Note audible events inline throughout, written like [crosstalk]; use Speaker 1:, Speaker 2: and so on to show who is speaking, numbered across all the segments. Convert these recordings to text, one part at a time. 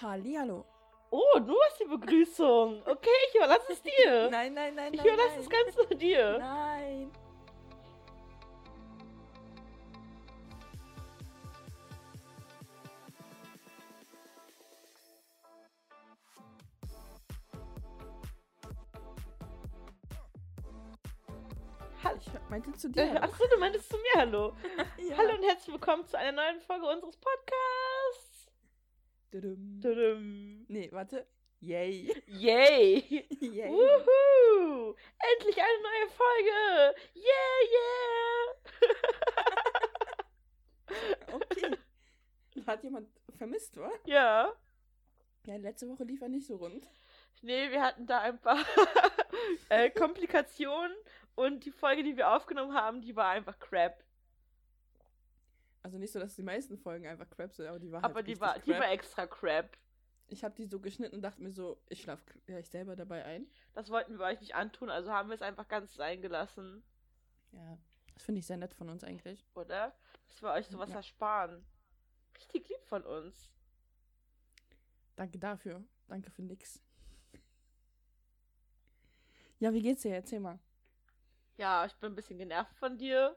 Speaker 1: Hallihallo.
Speaker 2: Oh, du hast die Begrüßung. Okay, ich überlasse es dir. [laughs]
Speaker 1: Nein, nein, nein,
Speaker 2: ich
Speaker 1: nein.
Speaker 2: überlasse
Speaker 1: nein.
Speaker 2: es ganz nur dir.
Speaker 1: Nein.
Speaker 2: Hallo.
Speaker 1: Ich meinte zu
Speaker 2: Äh,
Speaker 1: dir.
Speaker 2: Achso, du meintest zu mir Hallo. [laughs]
Speaker 1: ja.
Speaker 2: Hallo und herzlich willkommen zu einer neuen Folge unseres Podcasts.
Speaker 1: Tudum.
Speaker 2: Tudum.
Speaker 1: Nee, warte. Yay.
Speaker 2: Yay. [laughs]
Speaker 1: Yay.
Speaker 2: Wuhu. Endlich eine neue Folge. Yeah, yeah. [laughs]
Speaker 1: Okay. Hat jemand vermisst, wa?
Speaker 2: ja.
Speaker 1: Ja, letzte Woche lief er nicht so rund.
Speaker 2: Nee, wir hatten da ein paar [laughs] äh, Komplikationen und die Folge, die wir aufgenommen haben, die war einfach crap.
Speaker 1: Also nicht so, dass die meisten Folgen einfach crap sind, aber die war halt
Speaker 2: Aber die
Speaker 1: richtig
Speaker 2: war, die
Speaker 1: crap.
Speaker 2: war extra crap.
Speaker 1: Ich habe die so geschnitten und dachte mir so, ich schlaf gleich selber dabei ein.
Speaker 2: Das wollten wir euch nicht antun, also haben wir es einfach ganz sein gelassen,
Speaker 1: Ja, das finde ich sehr nett von uns eigentlich.
Speaker 2: oder? Dass wir euch sowas
Speaker 1: Ja.
Speaker 2: ersparen. Richtig lieb von uns.
Speaker 1: Danke dafür. Danke für nix. Ja, wie geht's dir? Erzähl mal.
Speaker 2: Ja, ich bin ein bisschen genervt von dir,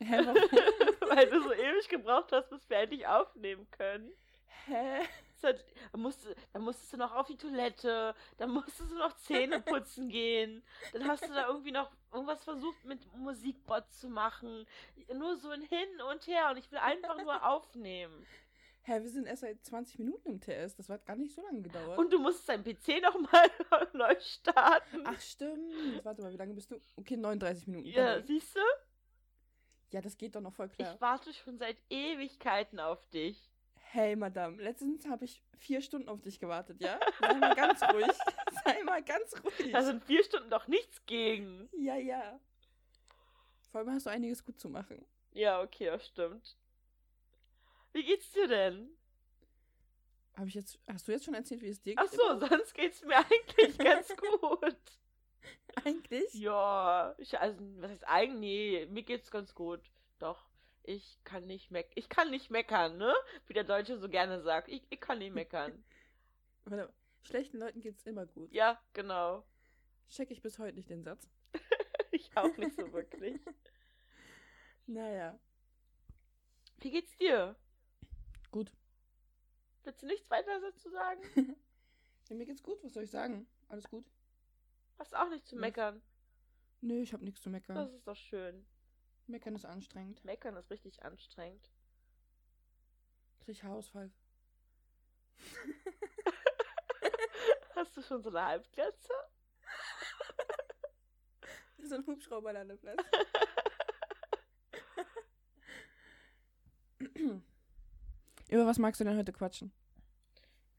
Speaker 1: Hä, warum? [laughs] [laughs]
Speaker 2: weil du so ewig gebraucht hast, bis wir endlich aufnehmen können.
Speaker 1: Hä?
Speaker 2: Hat- Da musst, dann musstest du noch auf die Toilette, dann musstest du noch Zähne [laughs] putzen gehen, dann hast du da irgendwie noch irgendwas versucht mit Musikbot zu machen. Nur so ein Hin und Her und ich will einfach nur [laughs] aufnehmen.
Speaker 1: Hä, wir sind erst seit 20 Minuten im TS. Das hat gar nicht so lange gedauert.
Speaker 2: Und du musst deinen PC nochmal neu starten.
Speaker 1: Ach, stimmt. Warte mal, wie lange bist du? Okay, 39 Minuten.
Speaker 2: ja, siehst du?
Speaker 1: Ja, das geht doch noch voll klar.
Speaker 2: Ich warte schon seit Ewigkeiten auf dich.
Speaker 1: Hey, Madame, letztens habe ich vier Stunden auf dich gewartet, ja? Sei mal ganz [laughs] ruhig. Sei mal ganz ruhig.
Speaker 2: Da sind vier Stunden doch nichts gegen.
Speaker 1: ja, ja. Vor allem hast du einiges gut zu machen.
Speaker 2: Ja, okay, das stimmt. Wie geht's dir denn?
Speaker 1: Hab ich jetzt, hast du jetzt schon erzählt, wie es dir
Speaker 2: Ach
Speaker 1: geht?
Speaker 2: so,
Speaker 1: überhaupt?
Speaker 2: sonst geht's mir eigentlich ganz [laughs] gut.
Speaker 1: Eigentlich?
Speaker 2: Ja, ich, also, was heißt eigentlich? Nee, mir geht's ganz gut. Doch, ich kann nicht meck ich kann nicht meckern, ne? Wie der Deutsche so gerne sagt. Ich, ich kann nicht meckern. [laughs]
Speaker 1: Schlechten Leuten geht's immer gut.
Speaker 2: ja, genau.
Speaker 1: Check ich bis heute nicht den Satz. [laughs]
Speaker 2: Ich auch nicht so wirklich. [laughs]
Speaker 1: Naja,
Speaker 2: Wie geht's dir?
Speaker 1: gut.
Speaker 2: Willst du nichts weiter dazu sagen?
Speaker 1: Ja, mir geht's gut, was soll ich sagen? Alles gut?
Speaker 2: Hast auch nicht zu meckern.
Speaker 1: Nö, ich hab nichts zu meckern.
Speaker 2: Das ist doch schön.
Speaker 1: Meckern ist anstrengend.
Speaker 2: Meckern ist richtig anstrengend.
Speaker 1: Krieg Haarausfall. [laughs]
Speaker 2: Hast du schon so eine Halbglatze? [laughs]
Speaker 1: so ein Hubschrauberlandeplatz. [laughs] Über was magst du denn heute quatschen?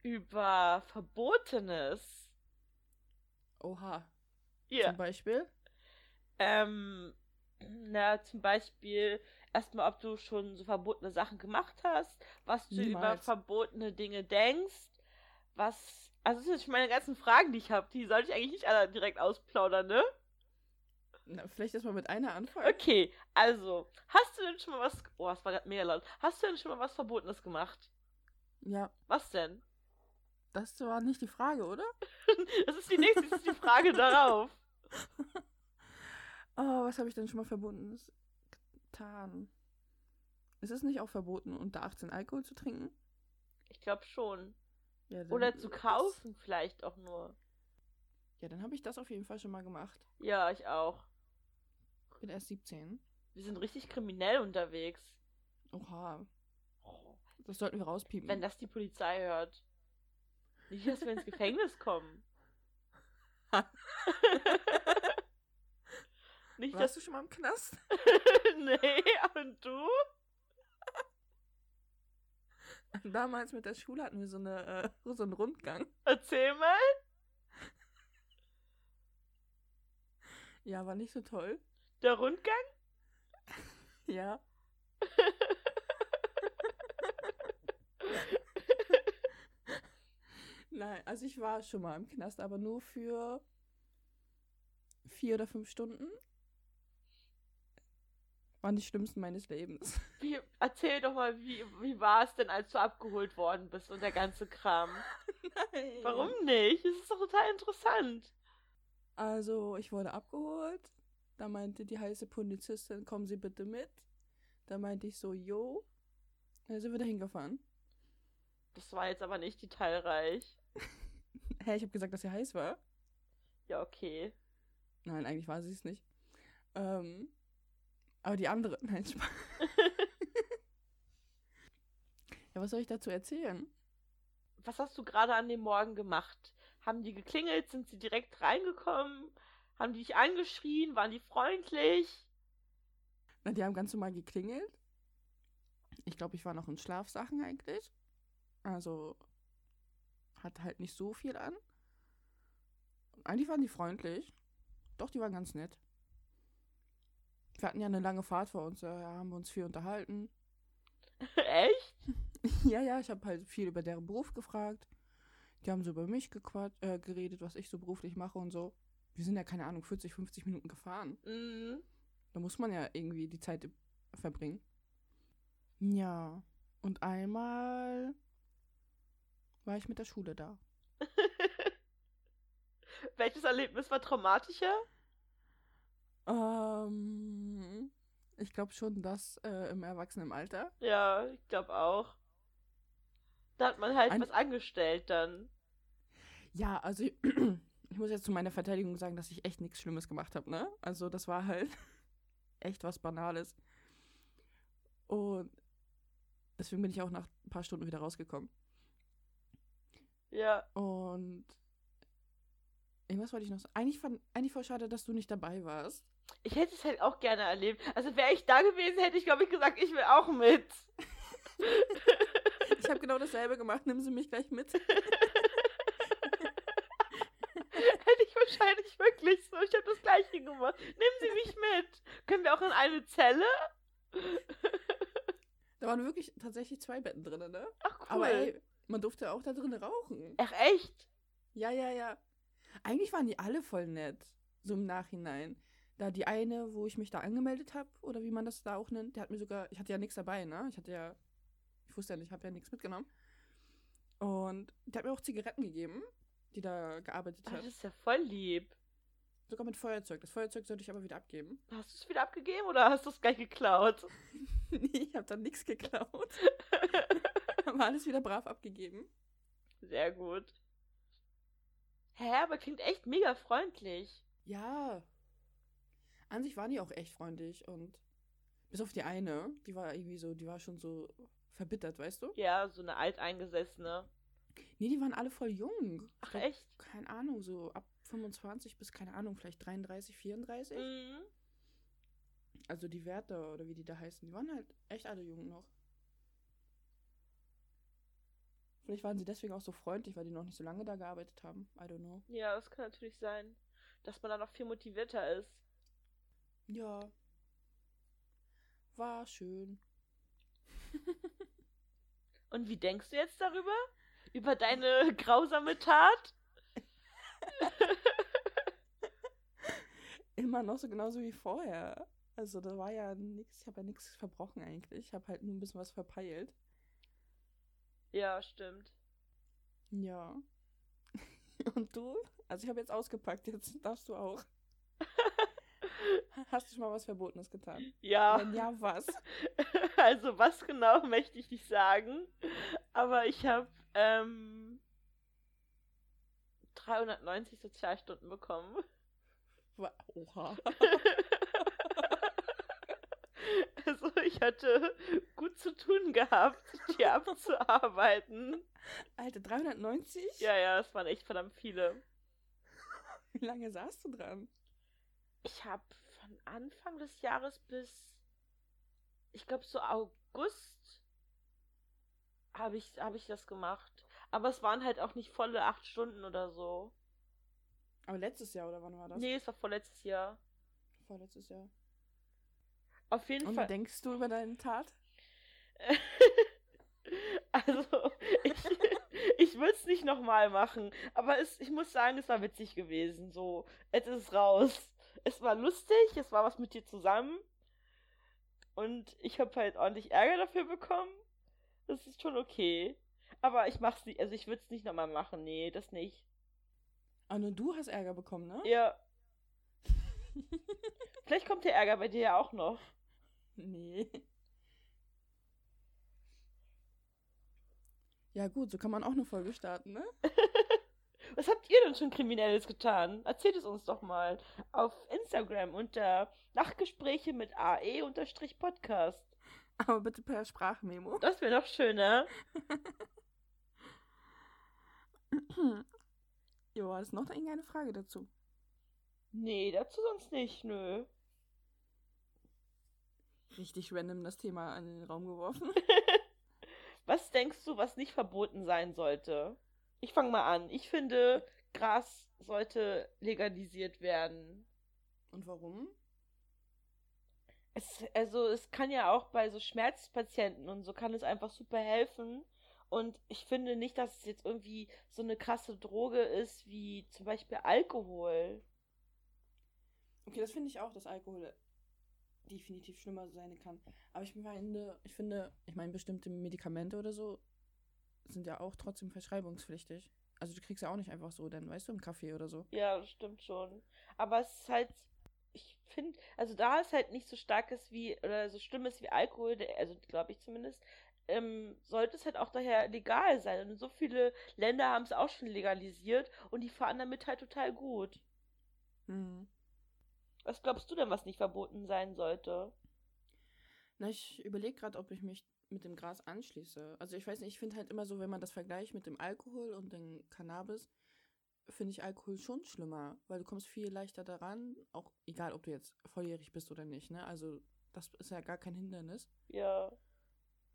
Speaker 2: Über Verbotenes.
Speaker 1: Oha.
Speaker 2: Ja.
Speaker 1: Zum Beispiel?
Speaker 2: Ähm, na, zum Beispiel erstmal, ob du schon so verbotene Sachen gemacht hast, was du über
Speaker 1: Niemals.
Speaker 2: verbotene Dinge denkst, was. Also, das sind schon meine ganzen Fragen, die ich habe. Die sollte ich eigentlich nicht alle direkt ausplaudern, ne?
Speaker 1: Na, vielleicht erstmal mit einer anfangen.
Speaker 2: Okay, also, hast du denn schon mal was. Oh, das war gerade mega laut. Hast du denn schon mal was Verbotenes gemacht?
Speaker 1: Ja,
Speaker 2: Was denn?
Speaker 1: das war nicht die Frage, oder? [laughs]
Speaker 2: Das ist die nächste, das ist die Frage darauf. [laughs]
Speaker 1: Oh, was habe ich denn schon mal Verbotenes getan? Ist es nicht auch verboten, unter 18 Alkohol zu trinken?
Speaker 2: Ich glaube schon.
Speaker 1: Ja,
Speaker 2: Oder zu
Speaker 1: das-
Speaker 2: kaufen, vielleicht auch nur.
Speaker 1: Ja, dann habe ich das auf jeden Fall schon mal gemacht.
Speaker 2: Ja, ich auch.
Speaker 1: Ich bin erst 17.
Speaker 2: Wir sind richtig kriminell unterwegs.
Speaker 1: Oha, das sollten wir rauspiepen.
Speaker 2: Wenn das die Polizei hört. Nicht, dass wir ins [laughs] Gefängnis kommen. [laughs] Nicht, dass.
Speaker 1: Warst du schon mal im Knast? [laughs] [laughs]
Speaker 2: nee, und du?
Speaker 1: Damals mit der Schule hatten wir so, eine, äh, so einen Rundgang.
Speaker 2: Erzähl mal.
Speaker 1: Ja, war nicht so toll.
Speaker 2: Der Rundgang? [laughs]
Speaker 1: Ja. Nein, also ich war schon mal im Knast, aber nur für vier oder fünf Stunden. Waren die schlimmsten meines Lebens. [laughs]
Speaker 2: Wie, erzähl doch mal, wie, wie war es denn, als du abgeholt worden bist und der ganze Kram?
Speaker 1: Nein.
Speaker 2: Warum nicht? Es ist doch total interessant.
Speaker 1: Also, ich wurde abgeholt. Da meinte die heiße Polizistin, kommen Sie bitte mit. Da meinte ich so, jo. Dann sind wir da hingefahren.
Speaker 2: Das war jetzt aber nicht detailreich. [laughs]
Speaker 1: Hä, ich habe gesagt, dass sie heiß war.
Speaker 2: Ja, okay.
Speaker 1: Nein, eigentlich war sie es nicht. Ähm, aber die andere. [laughs] Nein, Spaß. ja, was soll ich dazu erzählen?
Speaker 2: Was hast du gerade an dem Morgen gemacht? Haben die geklingelt? Sind sie direkt reingekommen? Haben die dich angeschrien? Waren die freundlich?
Speaker 1: Na, die haben ganz normal geklingelt. Ich glaube, ich war noch in Schlafsachen eigentlich. Also hatte halt nicht so viel an. Eigentlich waren die freundlich. Doch, die waren ganz nett. Wir hatten ja eine lange Fahrt vor uns, da haben wir uns viel unterhalten. [laughs]
Speaker 2: Echt? [laughs]
Speaker 1: ja, ja, ich habe halt viel über deren Beruf gefragt. Die haben so über mich äh, geredet, was ich so beruflich mache und so. Wir sind ja, keine Ahnung, 40, 50 Minuten gefahren.
Speaker 2: Mhm.
Speaker 1: Da muss man ja irgendwie die Zeit verbringen. Ja, und einmal war ich mit der Schule da. [laughs]
Speaker 2: Welches Erlebnis war traumatischer?
Speaker 1: Ähm, ich glaube schon das äh, im Erwachsenenalter.
Speaker 2: Ja, ich glaube auch. Da hat man halt
Speaker 1: Ein-
Speaker 2: was angestellt dann.
Speaker 1: Ja, also ich, [clears throat] ich muss jetzt zu meiner Verteidigung sagen, dass ich echt nichts Schlimmes gemacht habe, ne? Also das war halt [laughs] echt was Banales. Und deswegen bin ich auch nach ein paar Stunden wieder rausgekommen.
Speaker 2: Ja.
Speaker 1: Und irgendwas wollte ich noch sagen. Eigentlich, fand, eigentlich voll schade, dass du nicht dabei warst.
Speaker 2: Ich hätte es halt auch gerne erlebt. Also wäre ich da gewesen, hätte ich, glaube ich, gesagt, ich will auch mit.
Speaker 1: Ich habe genau dasselbe gemacht. Nimm sie mich gleich mit. [laughs]
Speaker 2: hätte ich wahrscheinlich wirklich so. Ich habe das gleiche gemacht. Nehmen Sie mich mit. Können wir auch in eine Zelle?
Speaker 1: Da waren wirklich tatsächlich zwei Betten drin, ne?
Speaker 2: Ach cool.
Speaker 1: Aber ey, man durfte auch da drin rauchen.
Speaker 2: Ach echt?
Speaker 1: Ja, ja, ja. Eigentlich waren die alle voll nett. So im Nachhinein. Da die eine, wo ich mich da angemeldet habe, oder wie man das da auch nennt, der hat mir sogar, ich hatte ja nichts dabei, ne? Ich hatte ja, ich wusste ja nicht, ich habe ja nichts mitgenommen. Und der hat mir auch Zigaretten gegeben, die da gearbeitet
Speaker 2: Ah,
Speaker 1: hat.
Speaker 2: das ist ja voll lieb.
Speaker 1: Sogar mit Feuerzeug. Das Feuerzeug sollte ich aber wieder abgeben.
Speaker 2: Hast du es wieder abgegeben oder hast du es gleich geklaut? [laughs]
Speaker 1: nee, ich habe dann nichts geklaut. [laughs] aber alles wieder brav abgegeben.
Speaker 2: Sehr gut. Hä, aber klingt echt mega freundlich.
Speaker 1: Ja. An sich waren die auch echt freundlich und bis auf die eine, die war irgendwie so, die war schon so verbittert, weißt du?
Speaker 2: Ja, so eine alteingesessene.
Speaker 1: Nee, die waren alle voll jung.
Speaker 2: Ach
Speaker 1: glaub,
Speaker 2: echt?
Speaker 1: Keine Ahnung, so ab 25 bis, keine Ahnung, vielleicht 33, 34.
Speaker 2: Mhm.
Speaker 1: Also die Wärter oder wie die da heißen, die waren halt echt alle jung noch. Vielleicht waren sie deswegen auch so freundlich, weil die noch nicht so lange da gearbeitet haben. I don't know.
Speaker 2: Ja, das kann natürlich sein, dass man da noch viel motivierter ist.
Speaker 1: Ja. War schön. [laughs]
Speaker 2: Und wie denkst du jetzt darüber? Über deine grausame Tat? [laughs]
Speaker 1: Immer noch so genauso wie vorher. Also da war ja nichts, ich habe ja nichts verbrochen eigentlich. Ich habe halt nur ein bisschen was verpeilt.
Speaker 2: Ja, stimmt.
Speaker 1: Ja. [laughs] Und du? Also ich habe jetzt ausgepackt, jetzt darfst du auch. Hast du schon mal was Verbotenes getan?
Speaker 2: Ja.
Speaker 1: Wenn ja, was? [laughs]
Speaker 2: Also was genau möchte ich nicht sagen, aber ich habe ähm, 390 Sozialstunden bekommen.
Speaker 1: Oha. [laughs]
Speaker 2: Also ich hatte gut zu tun gehabt, die abzuarbeiten.
Speaker 1: Alter, 390?
Speaker 2: Ja, ja, es waren echt verdammt viele.
Speaker 1: Wie lange saßt du dran?
Speaker 2: Ich habe von Anfang des Jahres bis, ich glaube so August, habe ich, hab ich das gemacht. Aber es waren halt auch nicht volle acht Stunden oder so.
Speaker 1: Aber letztes Jahr oder wann war das?
Speaker 2: Nee, es war vorletztes Jahr.
Speaker 1: Vorletztes Jahr.
Speaker 2: Auf jeden
Speaker 1: Und
Speaker 2: Fall.
Speaker 1: denkst du über deine Tat? [laughs]
Speaker 2: also, ich, [laughs] ich würde es nicht nochmal machen. Aber es, ich muss sagen, es war witzig gewesen. So, jetzt ist es raus. Es war lustig, es war was mit dir zusammen. und ich habe halt ordentlich Ärger dafür bekommen. Das ist schon okay. Aber ich mach's nicht, also ich würde es nicht nochmal machen. Nee, das nicht.
Speaker 1: Ah, nur du hast Ärger bekommen, ne?
Speaker 2: Ja. [laughs] Vielleicht kommt der Ärger bei dir ja auch noch.
Speaker 1: Nee. Ja, gut, so kann man auch eine Folge starten, ne? [laughs]
Speaker 2: Was habt ihr denn schon Kriminelles getan? Erzählt es uns doch mal auf Instagram unter Nachtgespräche mit AE-Podcast.
Speaker 1: Aber bitte per Sprachmemo.
Speaker 2: Das wäre noch schöner. [clears throat]
Speaker 1: jo, ist noch irgendeine Frage dazu?
Speaker 2: Nee, dazu sonst nicht, nö.
Speaker 1: Richtig random das Thema in den Raum geworfen. [laughs]
Speaker 2: was denkst du, was nicht verboten sein sollte? Ich fange mal an. Ich finde, Gras sollte legalisiert werden.
Speaker 1: Und warum?
Speaker 2: Es, also es kann ja auch bei so Schmerzpatienten und so kann es einfach super helfen. Und ich finde nicht, dass es jetzt irgendwie so eine krasse Droge ist wie zum Beispiel Alkohol.
Speaker 1: Okay, das finde ich auch, dass Alkohol definitiv schlimmer sein kann. Aber ich meine, ich finde, ich meine, bestimmte Medikamente oder so sind ja auch trotzdem verschreibungspflichtig. Also du kriegst ja auch nicht einfach so, dann weißt du, im Kaffee oder so.
Speaker 2: Ja, das stimmt schon. Aber es ist halt, ich finde, also da es halt nicht so stark ist wie, oder so schlimm ist wie Alkohol, also glaube ich zumindest, ähm, sollte es halt auch daher legal sein. Und so viele Länder haben es auch schon legalisiert und die fahren damit halt total gut.
Speaker 1: Mhm.
Speaker 2: Was glaubst du denn, was nicht verboten sein sollte?
Speaker 1: Na, ich überlege gerade, ob ich mich mit dem Gras anschließe. Also ich weiß nicht, ich finde halt immer so, wenn man das vergleicht mit dem Alkohol und dem Cannabis, finde ich Alkohol schon schlimmer, weil du kommst viel leichter daran, auch egal, ob du jetzt volljährig bist oder nicht, ne? Also das ist ja gar kein Hindernis.
Speaker 2: Ja.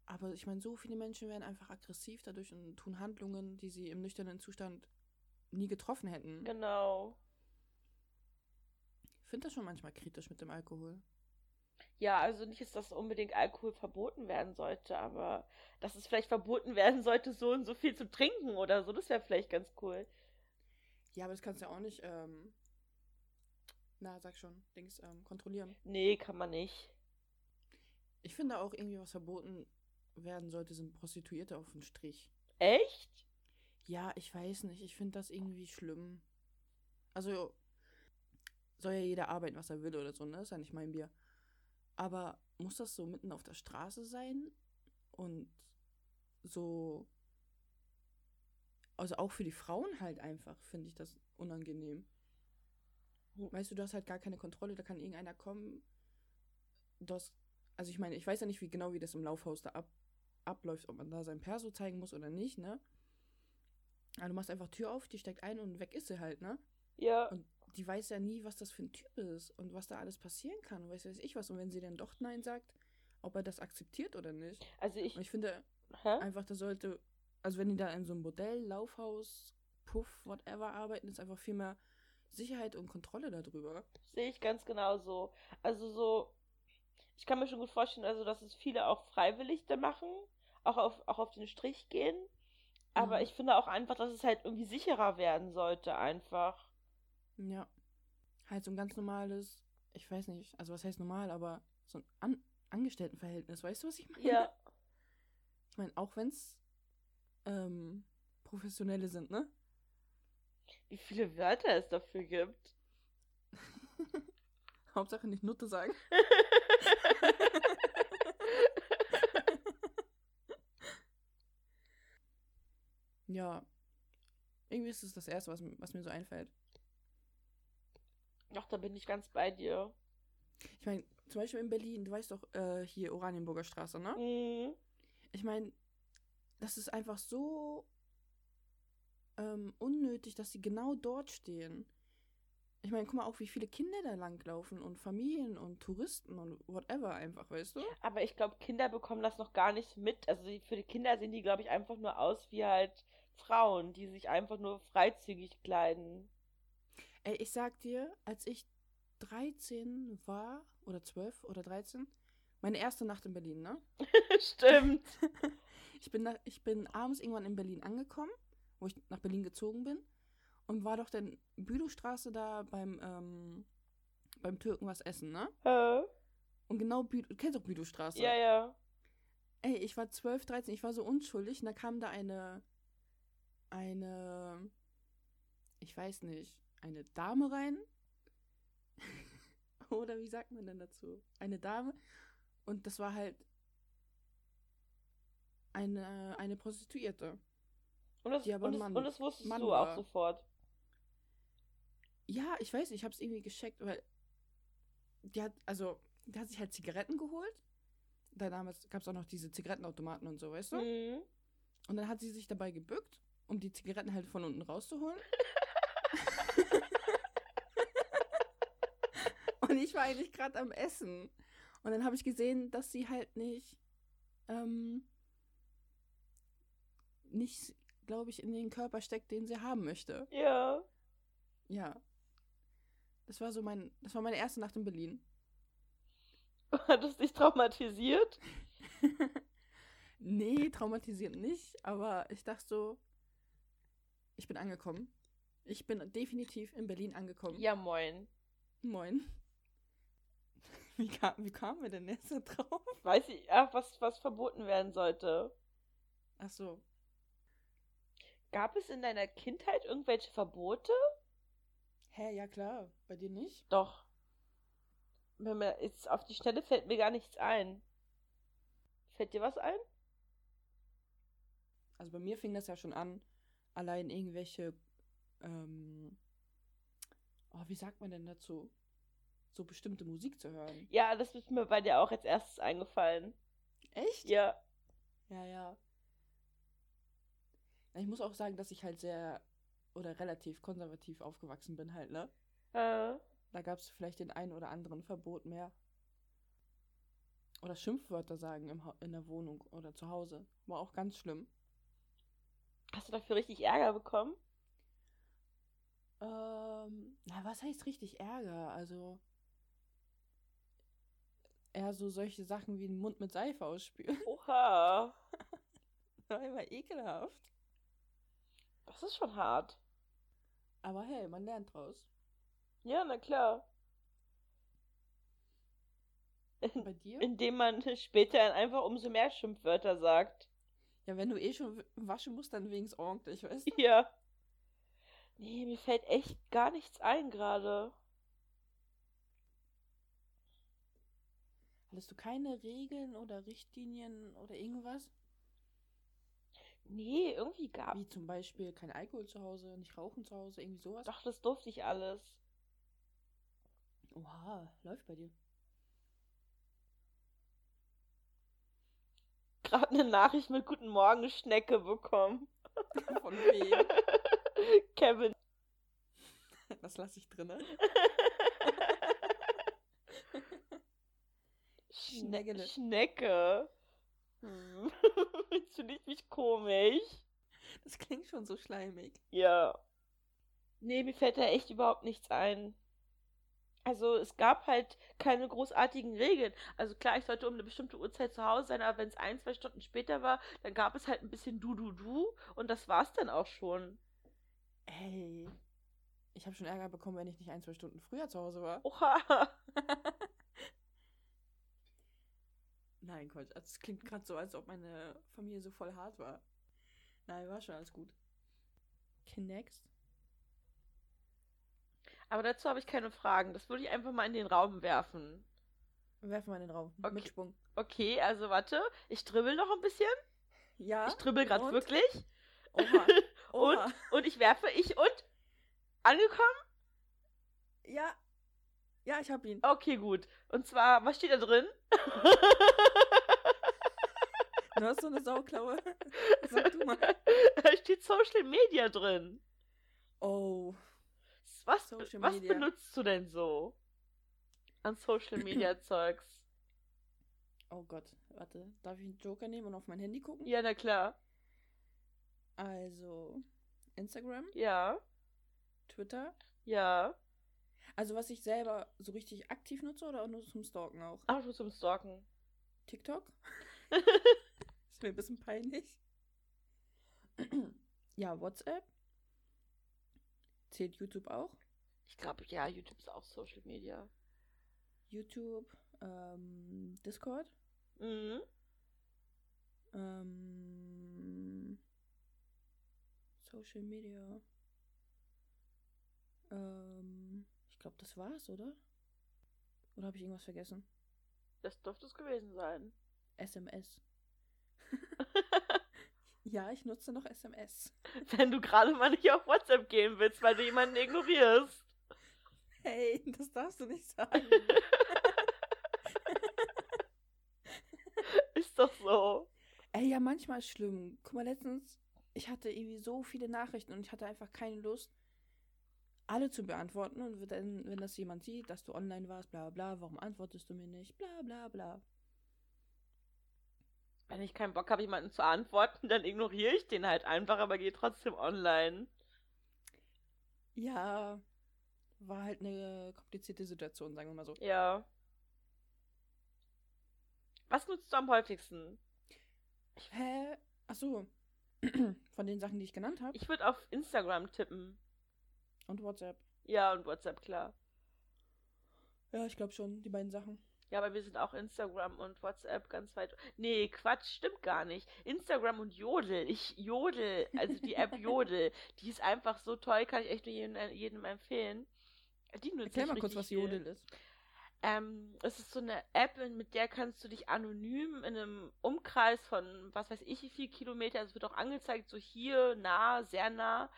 Speaker 1: Aber ich meine, so viele Menschen werden einfach aggressiv dadurch und tun Handlungen, die sie im nüchternen Zustand nie getroffen hätten.
Speaker 2: Genau.
Speaker 1: Ich finde das schon manchmal kritisch mit dem Alkohol.
Speaker 2: Ja, also nicht, dass unbedingt Alkohol verboten werden sollte, aber dass es vielleicht verboten werden sollte, so und so viel zu trinken oder so, das wäre vielleicht ganz cool.
Speaker 1: Ja, aber das kannst du ja auch nicht, ähm, na, sag schon, Dings, ähm, kontrollieren.
Speaker 2: Nee, kann man nicht.
Speaker 1: Ich finde auch irgendwie, was verboten werden sollte, sind Prostituierte auf den Strich.
Speaker 2: Echt?
Speaker 1: Ja, ich weiß nicht. Ich finde das irgendwie schlimm. Also, soll ja jeder arbeiten, was er will oder so, ne? Ist ja nicht mein Bier. Aber muss das so mitten auf der Straße sein? Und so. Also auch für die Frauen halt einfach, finde ich das unangenehm. Weißt du, du hast halt gar keine Kontrolle, da kann irgendeiner kommen. Du hast, also ich meine, ich weiß ja nicht wie genau, wie das im Laufhaus da ab, abläuft, ob man da sein Perso zeigen muss oder nicht, ne? Aber du machst einfach Tür auf, die steckt ein und weg ist sie halt, ne?
Speaker 2: Ja.
Speaker 1: Und die weiß ja nie, was das für ein Typ ist und was da alles passieren kann und weiß weiß ich was. Und wenn sie dann doch Nein sagt, ob er das akzeptiert oder nicht.
Speaker 2: Also ich.
Speaker 1: Und ich finde
Speaker 2: Hä?
Speaker 1: einfach, das sollte, also wenn die da in so einem Bordell, Laufhaus, Puff, whatever arbeiten, ist einfach viel mehr Sicherheit und Kontrolle darüber.
Speaker 2: Sehe ich ganz genau so. Also so, ich kann mir schon gut vorstellen, also dass es viele auch freiwillig da machen, auch auf, auch auf den Strich gehen. Aber
Speaker 1: Mhm.
Speaker 2: ich finde auch einfach, dass es halt irgendwie sicherer werden sollte, einfach.
Speaker 1: Ja. Halt so ein ganz normales, ich weiß nicht, also was heißt normal, aber so ein An Angestelltenverhältnis, weißt du, was ich meine?
Speaker 2: Ja.
Speaker 1: Ich meine, auch wenn es ähm, professionelle sind, ne?
Speaker 2: Wie viele Wörter es dafür gibt. [laughs]
Speaker 1: Hauptsache nicht Nutte sagen. [laughs] Ja. Irgendwie ist es das Erste, was, was mir so einfällt.
Speaker 2: Ach, da bin ich ganz bei dir.
Speaker 1: Ich meine, zum Beispiel in Berlin, du weißt doch, äh, hier Oranienburger Straße, ne?
Speaker 2: Mhm.
Speaker 1: Ich meine, das ist einfach so ähm, unnötig, dass sie genau dort stehen. Ich meine, guck mal auch, wie viele Kinder da langlaufen und Familien und Touristen und whatever einfach, weißt du?
Speaker 2: Aber ich glaube, Kinder bekommen das noch gar nicht mit. Also für die Kinder sehen die, glaube ich, einfach nur aus wie halt Frauen, die sich einfach nur freizügig kleiden.
Speaker 1: Ey, ich sag dir, als ich 13 war, oder 12 oder 13, meine erste Nacht in Berlin, ne? [laughs]
Speaker 2: Stimmt. [laughs]
Speaker 1: Ich bin, nach, ich bin abends irgendwann in Berlin angekommen, wo ich nach Berlin gezogen bin. Und war doch dann Bülowstraße da beim, ähm, beim Türken was essen, ne?
Speaker 2: Hä?
Speaker 1: Und genau, Bü du kennst auch Büdowstraße.
Speaker 2: Ja, ja.
Speaker 1: Ey, ich war 12, 13, ich war so unschuldig und da kam da eine, eine, ich weiß nicht, eine Dame rein. [laughs] Oder wie sagt man denn dazu? Eine Dame. Und das war halt eine, eine Prostituierte.
Speaker 2: Und das,
Speaker 1: Die aber
Speaker 2: und das,
Speaker 1: Mann-
Speaker 2: und das wusstest
Speaker 1: Mann
Speaker 2: du
Speaker 1: war.
Speaker 2: auch sofort.
Speaker 1: Ja, ich weiß nicht, ich hab's irgendwie gescheckt, weil die hat, also, die hat sich halt Zigaretten geholt. Da damals gab's auch noch diese Zigarettenautomaten und so, weißt du?
Speaker 2: Mhm.
Speaker 1: Und dann hat sie sich dabei gebückt, um die Zigaretten halt von unten rauszuholen. [laughs] [laughs] und ich war eigentlich gerade am Essen. Und dann habe ich gesehen, dass sie halt nicht, ähm, nicht, glaube ich, in den Körper steckt, den sie haben möchte.
Speaker 2: Ja.
Speaker 1: Ja. Das war so mein, das war meine erste Nacht in Berlin. [laughs]
Speaker 2: Hat es dich traumatisiert? [laughs]
Speaker 1: nee, traumatisiert nicht, aber ich dachte so, ich bin angekommen. Ich bin definitiv in Berlin angekommen.
Speaker 2: Ja, moin.
Speaker 1: Moin. [laughs] Wie, kam, wie kamen wir denn jetzt da drauf?
Speaker 2: Weiß ich, ach, was, was verboten werden sollte.
Speaker 1: Ach so.
Speaker 2: Gab es in deiner Kindheit irgendwelche Verbote?
Speaker 1: Hä, ja klar. Bei dir nicht?
Speaker 2: Doch. Wenn mir jetzt auf die Schnelle fällt mir gar nichts ein. Fällt dir was ein?
Speaker 1: Also bei mir fing das ja schon an, allein irgendwelche, ähm, oh, wie sagt man denn dazu? So bestimmte Musik zu hören.
Speaker 2: Ja, das ist mir bei dir auch als erstes eingefallen.
Speaker 1: Echt?
Speaker 2: Ja.
Speaker 1: Ja, ja. Ich muss auch sagen, dass ich halt sehr oder relativ konservativ aufgewachsen bin halt, ne?
Speaker 2: Äh,
Speaker 1: Da gab es vielleicht den einen oder anderen Verbot mehr. Oder Schimpfwörter sagen im ha in der Wohnung oder zu Hause. War auch ganz schlimm.
Speaker 2: hast du dafür richtig Ärger bekommen?
Speaker 1: Ähm, na, was heißt richtig Ärger? Also eher so solche Sachen wie den Mund mit Seife ausspülen. [laughs]
Speaker 2: Oha.
Speaker 1: War immer ekelhaft.
Speaker 2: Das ist schon hart.
Speaker 1: Aber hey, man lernt draus.
Speaker 2: Ja, na klar.
Speaker 1: Bei dir?
Speaker 2: Indem man später einfach umso mehr Schimpfwörter sagt.
Speaker 1: Ja, wenn du eh schon waschen musst, dann wenigstens ordentlich, weißt du?
Speaker 2: Ja. Nee, mir fällt echt gar nichts ein gerade.
Speaker 1: Hattest du keine Regeln oder Richtlinien oder irgendwas?
Speaker 2: Nee, irgendwie gab.
Speaker 1: Wie zum Beispiel kein Alkohol zu Hause, nicht rauchen zu Hause, irgendwie sowas?
Speaker 2: Doch, das durfte ich alles.
Speaker 1: Oha, läuft bei dir.
Speaker 2: Gerade eine Nachricht mit Guten Morgen Schnecke bekommen. [laughs]
Speaker 1: Von wem? [laughs] [laughs]
Speaker 2: Kevin.
Speaker 1: Das lasse ich drinne. [laughs] Schneckele.
Speaker 2: Schnecke. Hm. Jetzt finde ich mich komisch.
Speaker 1: Das klingt schon so schleimig.
Speaker 2: Ja. Nee, mir fällt da echt überhaupt nichts ein. Also es gab halt keine großartigen Regeln. Also klar, ich sollte um eine bestimmte Uhrzeit zu Hause sein, aber wenn es ein, zwei Stunden später war, dann gab es halt ein bisschen Du-Du-Du und das war's dann auch schon.
Speaker 1: Ey. Ich habe schon Ärger bekommen, wenn ich nicht ein, zwei Stunden früher zu Hause war.
Speaker 2: Oha. [laughs]
Speaker 1: Nein, Quatsch. Also, es klingt gerade so, als ob meine Familie so voll hart war. Nein, war schon alles gut. Knext?
Speaker 2: Aber dazu habe ich keine Fragen. Das würde ich einfach mal in den Raum werfen.
Speaker 1: Werfen wir in den Raum.
Speaker 2: Okay.
Speaker 1: Mit Schwung.
Speaker 2: Okay, also warte. Ich dribbel noch ein bisschen.
Speaker 1: Ja.
Speaker 2: Ich dribbel gerade wirklich.
Speaker 1: Oha. [laughs] Oha.
Speaker 2: Und ich werfe ich und angekommen?
Speaker 1: Ja. Ja, ich hab ihn.
Speaker 2: Okay, gut. Und zwar, was steht da drin? [laughs]
Speaker 1: Du hast so eine Sauklaue. [laughs] Sag du mal.
Speaker 2: Da steht Social Media drin.
Speaker 1: Oh.
Speaker 2: Was,
Speaker 1: Social
Speaker 2: was
Speaker 1: Media.
Speaker 2: benutzt du denn so an Social Media [clears throat] Zeugs?
Speaker 1: Oh Gott. Warte. Darf ich einen Joker nehmen und auf mein Handy gucken?
Speaker 2: Ja, na klar.
Speaker 1: Also. Instagram,
Speaker 2: Ja,
Speaker 1: Twitter.
Speaker 2: ja.
Speaker 1: Also, was ich selber so richtig aktiv nutze oder nur zum Stalken auch?
Speaker 2: Ach, du zum Stalken.
Speaker 1: TikTok? [laughs] Ist mir ein bisschen peinlich. ja, WhatsApp. Zählt YouTube auch?
Speaker 2: Ich glaube, ja, YouTube ist auch Social Media.
Speaker 1: YouTube, Ähm, Discord.
Speaker 2: Mhm.
Speaker 1: Ähm, Social Media. Ähm, ich glaube, das war's, oder? Oder habe ich irgendwas vergessen?
Speaker 2: Das dürfte es gewesen sein.
Speaker 1: SMS. [laughs] [laughs] ja, ich nutze noch SMS.
Speaker 2: Wenn du gerade mal nicht auf WhatsApp gehen willst, weil du jemanden ignorierst.
Speaker 1: Hey, das darfst du nicht sagen. [laughs]
Speaker 2: Ist doch so.
Speaker 1: Ey, ja, manchmal ist schlimm. Guck mal, letztens, ich hatte irgendwie so viele Nachrichten und ich hatte einfach keine Lust, alle zu beantworten. Und wenn, wenn das jemand sieht, dass du online warst, bla bla, warum antwortest du mir nicht? Bla bla bla.
Speaker 2: Wenn ich keinen Bock habe, jemanden zu antworten, dann ignoriere ich den halt einfach, aber gehe trotzdem online.
Speaker 1: Ja, war halt eine komplizierte Situation, sagen wir mal so.
Speaker 2: Ja. Was nutzt du am häufigsten?
Speaker 1: Hä? Achso. [clears throat] Von den Sachen, die ich genannt habe.
Speaker 2: Ich würde auf Instagram tippen.
Speaker 1: Und WhatsApp.
Speaker 2: Ja, und WhatsApp, klar.
Speaker 1: Ja, ich glaube schon, die beiden Sachen.
Speaker 2: Ja, aber wir sind auch Instagram und WhatsApp ganz weit. Nee, Quatsch, stimmt gar nicht. Instagram und Jodel. Ich Jodel, also die App [laughs] Jodel, die ist einfach so toll, kann ich echt nur jedem, jedem empfehlen. Die nutze
Speaker 1: Erklär mal kurz, was. Jodel ist.
Speaker 2: Ähm, es ist so eine App, mit der kannst du dich anonym in einem Umkreis von was weiß ich wie viel Kilometer, also es wird auch angezeigt, so hier, nah, sehr nah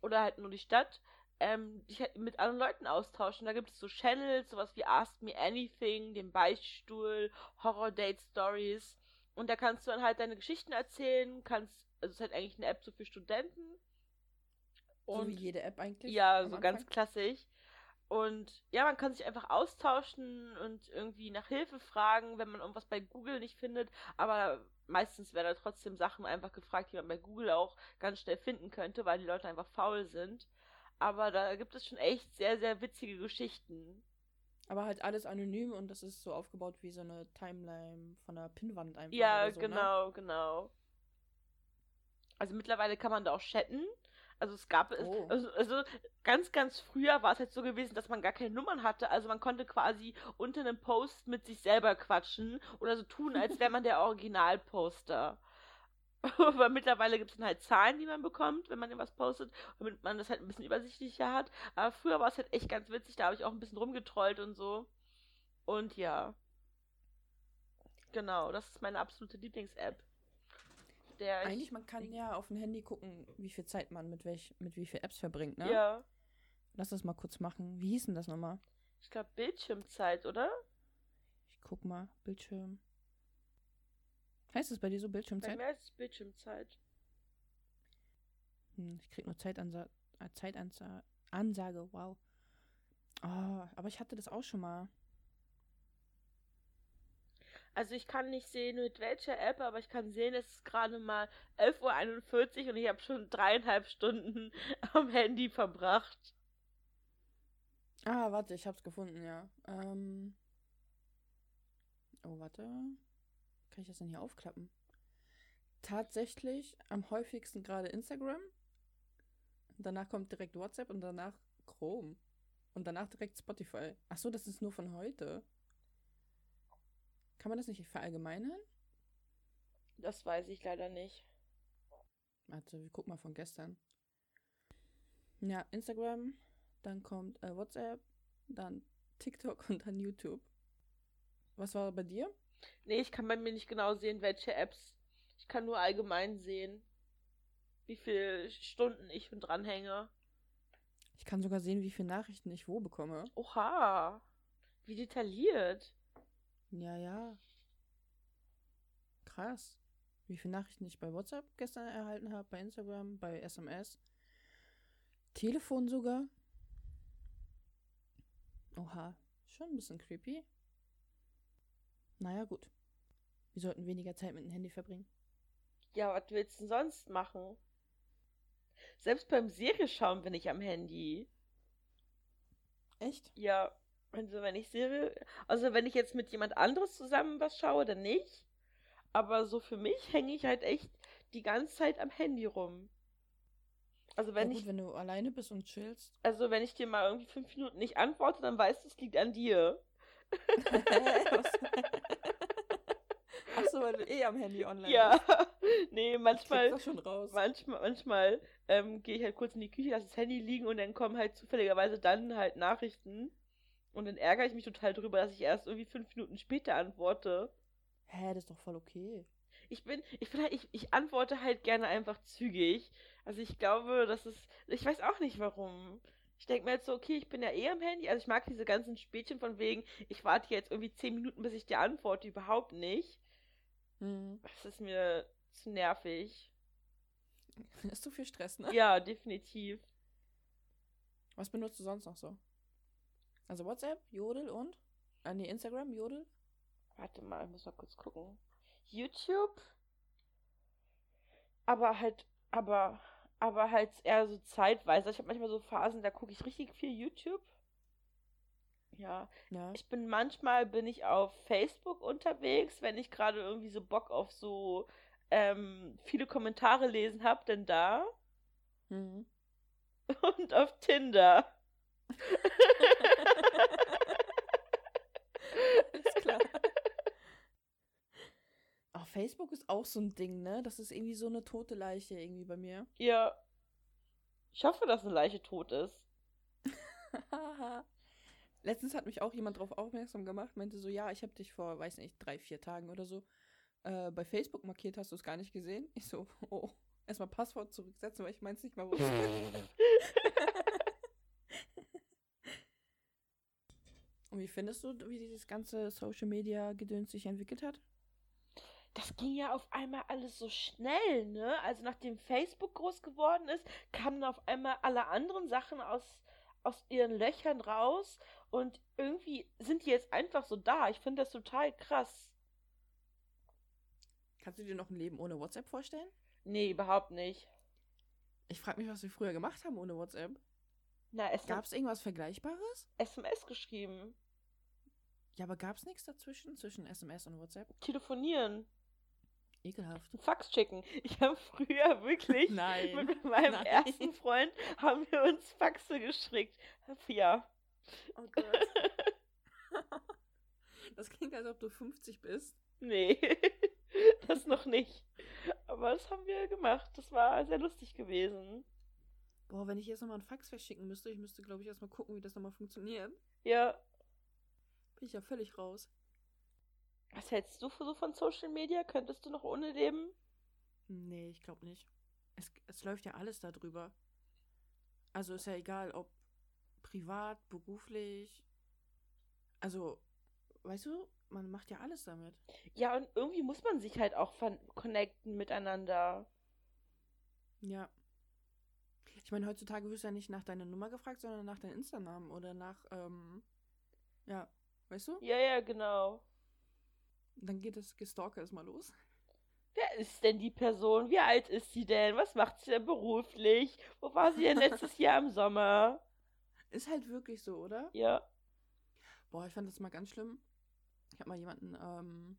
Speaker 2: oder halt nur die Stadt, ähm, dich halt mit anderen Leuten austauschen. Da gibt es so Channels, sowas wie Ask Me Anything, den Beichtstuhl, Horror Date Stories und da kannst du dann halt deine Geschichten erzählen, kannst, also es ist halt eigentlich eine App so für Studenten.
Speaker 1: so wie jede App eigentlich.
Speaker 2: Ja, so ganz
Speaker 1: Anfang.
Speaker 2: klassisch. Und ja, man kann sich einfach austauschen und irgendwie nach Hilfe fragen, wenn man irgendwas bei Google nicht findet. Aber meistens werden da trotzdem Sachen einfach gefragt, die man bei Google auch ganz schnell finden könnte, weil die Leute einfach faul sind. Aber da gibt es schon echt sehr, sehr witzige Geschichten.
Speaker 1: Aber halt alles anonym und das ist so aufgebaut wie so eine Timeline von einer Pinnwand einfach.
Speaker 2: Ja,
Speaker 1: so, Ne?
Speaker 2: genau, genau. Also mittlerweile kann man da auch chatten. Also es gab es,
Speaker 1: Oh.
Speaker 2: also, also ganz, ganz früher war es halt so gewesen, dass man gar keine Nummern hatte. Also man konnte quasi unter einem Post mit sich selber quatschen oder so tun, als wäre man der [laughs] Originalposter. [laughs] Aber mittlerweile gibt es dann halt Zahlen, die man bekommt, wenn man irgendwas postet, damit man das halt ein bisschen übersichtlicher hat. Aber früher war es halt echt ganz witzig, da habe ich auch ein bisschen rumgetrollt und so. Und ja. Genau, das ist meine absolute Lieblings-App. Der ich-
Speaker 1: Eigentlich, man kann ja auf dem Handy gucken, wie viel Zeit man mit, welch, mit wie viel Apps verbringt, ne?
Speaker 2: Ja,
Speaker 1: Lass das mal kurz machen. Wie hieß denn das nochmal?
Speaker 2: ich glaube Bildschirmzeit, oder?
Speaker 1: Ich guck mal. Bildschirm. Heißt es bei dir so
Speaker 2: Bei
Speaker 1: Bildschirmzeit?
Speaker 2: mir ist es Bildschirmzeit.
Speaker 1: Hm, ich krieg nur Zeitansa äh, Zeitansa Ansage, wow. Oh, aber ich hatte das auch schon mal.
Speaker 2: Also ich kann nicht sehen, mit welcher App, aber ich kann sehen, es ist gerade mal 11.41 Uhr und ich habe schon dreieinhalb Stunden [laughs] am Handy verbracht.
Speaker 1: Ah, warte, ich hab's gefunden, ja. Ähm. Oh, warte. Kann ich das denn hier aufklappen? Tatsächlich am häufigsten gerade Instagram. Danach kommt direkt WhatsApp und danach Chrome. Und danach direkt Spotify. Ach so, das ist nur von heute. Kann man das nicht verallgemeinern?
Speaker 2: Das weiß ich leider nicht.
Speaker 1: Warte, wir gucken mal von gestern. Ja, Instagram, dann kommt äh, WhatsApp, dann TikTok und dann YouTube. Was war bei dir?
Speaker 2: Nee, ich kann bei mir nicht genau sehen, welche Apps. Ich kann nur allgemein sehen, wie viele Stunden ich dranhänge.
Speaker 1: Ich kann sogar sehen, wie viele Nachrichten ich wo bekomme.
Speaker 2: Oha, wie detailliert.
Speaker 1: Ja, ja. Krass. Wie viele Nachrichten ich bei WhatsApp gestern erhalten habe, bei Instagram, bei SMS. Telefon sogar. Oha, schon ein bisschen creepy. Naja, gut. Wir sollten weniger Zeit mit dem Handy verbringen.
Speaker 2: Ja, was willst du denn sonst machen? Selbst beim Serie schauen bin ich am Handy.
Speaker 1: Echt?
Speaker 2: Ja, also wenn ich Serie, also wenn ich jetzt mit jemand anderes zusammen was schaue, dann nicht. Aber so für mich hänge ich halt echt die ganze Zeit am Handy rum. Also wenn
Speaker 1: ja, gut,
Speaker 2: ich,
Speaker 1: wenn du alleine bist und chillst.
Speaker 2: also wenn ich dir mal irgendwie fünf Minuten nicht antworte, dann weißt du, es liegt an dir. [laughs]
Speaker 1: Achso, weil du eh am Handy online
Speaker 2: Ja,
Speaker 1: bist. [laughs]
Speaker 2: nee,
Speaker 1: Ich
Speaker 2: manchmal,
Speaker 1: doch schon raus.
Speaker 2: manchmal, manchmal ähm, gehe ich halt kurz in die Küche, lasse das Handy liegen und dann kommen halt zufälligerweise dann halt Nachrichten. Und dann ärgere ich mich total drüber, dass ich erst irgendwie fünf Minuten später antworte.
Speaker 1: Hä, das ist doch voll okay.
Speaker 2: Ich bin, ich bin halt, ich, ich antworte halt gerne einfach zügig. Also ich glaube, das ist, ich weiß auch nicht warum. Ich denke mir jetzt so, okay, ich bin ja eh am Handy. Also ich mag diese ganzen Spätchen von wegen, ich warte jetzt irgendwie zehn Minuten, bis ich dir antworte, überhaupt nicht.
Speaker 1: Hm.
Speaker 2: Das ist mir zu nervig. [laughs]
Speaker 1: Ist zu viel Stress, ne?
Speaker 2: Ja, definitiv.
Speaker 1: Was benutzt du sonst noch so? Also WhatsApp, Jodel und? Ah, nee, Instagram, Jodel?
Speaker 2: Warte mal, ich muss mal kurz gucken. YouTube. Aber halt, aber, aber halt eher so zeitweise. Ich habe manchmal so Phasen, da gucke ich richtig viel YouTube. Ja,
Speaker 1: Ja.
Speaker 2: ich bin manchmal bin ich auf Facebook unterwegs, wenn ich gerade irgendwie so Bock auf so ähm, viele Kommentare lesen habe, denn da
Speaker 1: Mhm. [laughs]
Speaker 2: und auf Tinder. [laughs]
Speaker 1: Alles klar. Ach, Facebook ist auch so ein Ding, ne? Das ist irgendwie so eine tote Leiche irgendwie bei mir. [laughs]
Speaker 2: Ja. Ich hoffe, dass eine Leiche tot ist. [laughs]
Speaker 1: Letztens hat mich auch jemand darauf aufmerksam gemacht, meinte so, ja, ich habe dich vor, weiß nicht, drei, vier Tagen oder so äh, bei Facebook markiert, hast du es gar nicht gesehen? Ich so, [laughs] oh, erstmal Passwort zurücksetzen, weil ich meins nicht mal wusste. Und wie findest du, wie dieses ganze Social Media Gedöns sich entwickelt hat?
Speaker 2: Das ging ja auf einmal alles so schnell, ne? Also nachdem Facebook groß geworden ist, kamen auf einmal alle anderen Sachen aus, aus ihren Löchern raus und irgendwie sind die jetzt einfach so da. Ich finde das total krass.
Speaker 1: Kannst du dir noch ein Leben ohne WhatsApp vorstellen?
Speaker 2: Nee, überhaupt nicht.
Speaker 1: Ich frage mich, was wir früher gemacht haben ohne WhatsApp.
Speaker 2: Na, es
Speaker 1: Gab es irgendwas Vergleichbares?
Speaker 2: SMS geschrieben.
Speaker 1: Ja, aber gab es nichts dazwischen, zwischen SMS und WhatsApp?
Speaker 2: Telefonieren.
Speaker 1: Ekelhaft.
Speaker 2: Fax schicken. Ich habe früher wirklich [laughs]
Speaker 1: Nein.
Speaker 2: mit meinem
Speaker 1: Nein.
Speaker 2: ersten Freund haben wir uns Faxe geschickt. Ja.
Speaker 1: Oh Gott. [laughs] Das klingt, als ob du 50 bist.
Speaker 2: Nee, [laughs] das noch nicht. Aber das haben wir gemacht. Das war sehr lustig gewesen.
Speaker 1: Boah, wenn ich jetzt nochmal einen Fax verschicken müsste, ich müsste, glaube ich, erstmal gucken, wie das nochmal funktioniert.
Speaker 2: Ja.
Speaker 1: Bin ich ja völlig raus.
Speaker 2: Was hältst du so von Social Media? Könntest du noch ohne leben?
Speaker 1: Nee, ich glaube nicht. Es, es läuft ja alles darüber. Also ist ja egal, ob privat, beruflich. Also, weißt du, man macht ja alles damit.
Speaker 2: Ja, und irgendwie muss man sich halt auch connecten miteinander.
Speaker 1: Ja. Ich meine, heutzutage wirst du ja nicht nach deiner Nummer gefragt, sondern nach deinem Insta-Namen oder nach, ähm, ja, weißt du?
Speaker 2: Ja, ja, genau.
Speaker 1: Dann geht das Gestalker erstmal los.
Speaker 2: Wer ist denn die Person? Wie alt ist sie denn? Was macht sie denn beruflich? Wo war sie denn letztes [laughs] Jahr im Sommer?
Speaker 1: Ist halt wirklich so, oder?
Speaker 2: Ja.
Speaker 1: Boah, ich fand das mal ganz schlimm. Ich habe mal jemanden, ähm,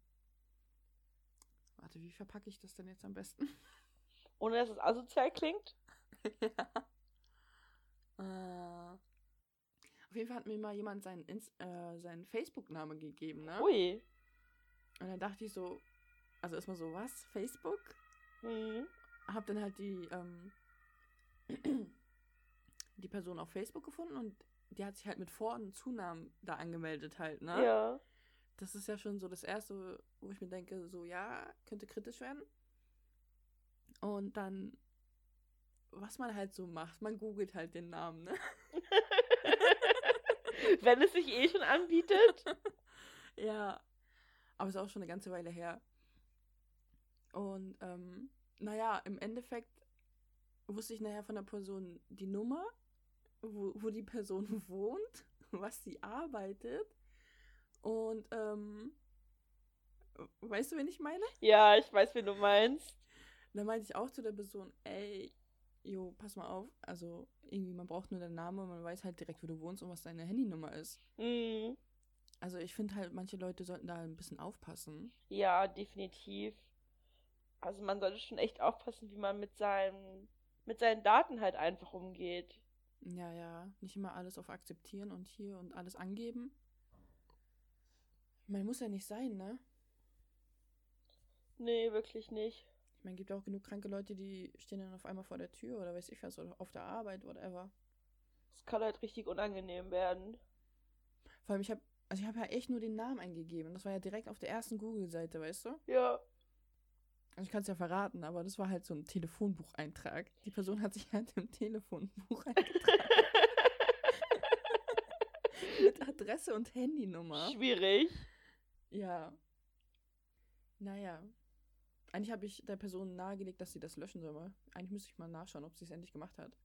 Speaker 1: warte, wie verpacke ich das denn jetzt am besten? [laughs]
Speaker 2: Ohne dass es asozial klingt? [laughs]
Speaker 1: ja. Äh, auf jeden Fall hat mir mal jemand seinen, äh, seinen Facebook-Namen gegeben, ne?
Speaker 2: Ui.
Speaker 1: Und dann dachte ich so, also erstmal so, was? Facebook?
Speaker 2: Hm.
Speaker 1: Hab dann halt die, ähm, [clears throat] die Person auf Facebook gefunden und die hat sich halt mit Vor- und Zunamen da angemeldet halt, ne?
Speaker 2: Ja.
Speaker 1: Das ist ja schon so das Erste, wo ich mir denke, so ja, könnte kritisch werden. Und dann, was man halt so macht, man googelt halt den Namen, ne? [laughs]
Speaker 2: Wenn es sich eh schon anbietet. [laughs]
Speaker 1: Ja, aber ist auch schon eine ganze Weile her. Und ähm, naja, im Endeffekt wusste ich nachher von der Person die Nummer, wo, wo die Person [laughs] wohnt, was sie arbeitet. Und ähm, weißt du, wen ich meine?
Speaker 2: Ja, ich weiß, wen du meinst.
Speaker 1: Dann meinte ich auch zu der Person, ey, jo, pass mal auf. Also irgendwie, man braucht nur deinen Namen und man weiß halt direkt, wo du wohnst und was deine Handynummer ist.
Speaker 2: Hm.
Speaker 1: Also ich finde halt, manche Leute sollten da ein bisschen aufpassen.
Speaker 2: Ja, definitiv. Also man sollte schon echt aufpassen, wie man mit seinen, mit seinen Daten halt einfach umgeht.
Speaker 1: Ja, ja, nicht immer alles auf akzeptieren und hier und alles angeben. Man muss ja nicht sein, ne?
Speaker 2: Nee, wirklich nicht.
Speaker 1: Ich meine, gibt auch genug kranke Leute, die stehen dann auf einmal vor der Tür oder weiß ich was, oder auf der Arbeit, whatever.
Speaker 2: Es kann halt richtig unangenehm werden.
Speaker 1: Vor allem, ich habe also ich habe ja echt nur den Namen eingegeben. Das war ja direkt auf der ersten Google-Seite, weißt du?
Speaker 2: Ja.
Speaker 1: Also ich kann es ja verraten, aber das war halt so ein Telefonbucheintrag. Die Person hat sich halt im Telefonbuch eingetragen. [laughs] Mit Adresse und Handynummer.
Speaker 2: Schwierig.
Speaker 1: Ja. Naja. Eigentlich habe ich der Person nahegelegt, dass sie das löschen soll. Eigentlich müsste ich mal nachschauen, ob sie es endlich gemacht hat.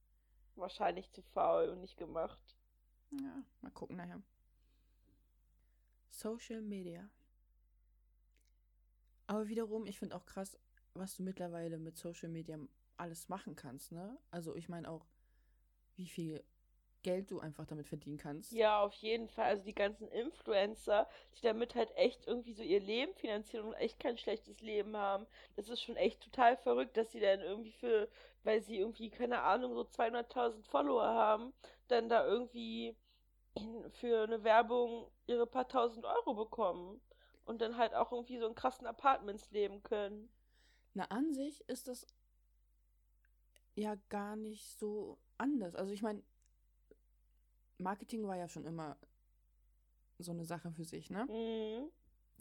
Speaker 2: Wahrscheinlich zu faul und nicht gemacht.
Speaker 1: Ja, mal gucken nachher. Social Media. Aber wiederum, ich finde auch krass, was du mittlerweile mit Social Media alles machen kannst, ne? Also ich meine auch, wie viel Geld du einfach damit verdienen kannst.
Speaker 2: Ja, auf jeden Fall. Also die ganzen Influencer, die damit halt echt irgendwie so ihr Leben finanzieren und echt kein schlechtes Leben haben. Das ist schon echt total verrückt, dass sie dann irgendwie für, weil sie irgendwie, keine Ahnung, so 200.000 Follower haben, dann da irgendwie für eine Werbung ihre paar tausend Euro bekommen und dann halt auch irgendwie so in krassen Apartments leben können.
Speaker 1: Na, an sich ist das ja gar nicht so anders. Also ich meine, Marketing war ja schon immer so eine Sache für sich, ne?
Speaker 2: Mhm.